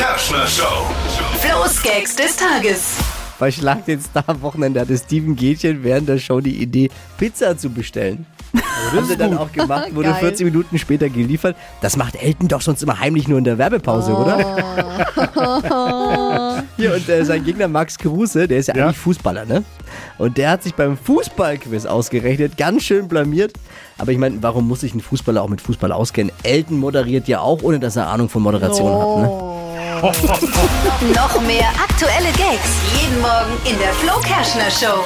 Kerschner Show. Flo's Gags des Tages. Bei Schlag den Star am Wochenende hatte Steven Gätchen während der Show die Idee, Pizza zu bestellen. Haben sie dann auch gemacht, wurde Geil. 40 Minuten später geliefert. Das macht Elton doch sonst immer heimlich nur in der Werbepause, oder? Hier, und äh, sein Gegner Max Kruse, der ist ja, Ja. eigentlich Fußballer, ne? Und der hat sich beim Fußballquiz ausgerechnet, ganz schön blamiert. Aber ich meine, warum muss sich ein Fußballer auch mit Fußball auskennen? Elton moderiert ja auch, ohne dass er Ahnung von Moderation hat, ne? Noch mehr aktuelle Gags jeden Morgen in der Flo Kerschner Show.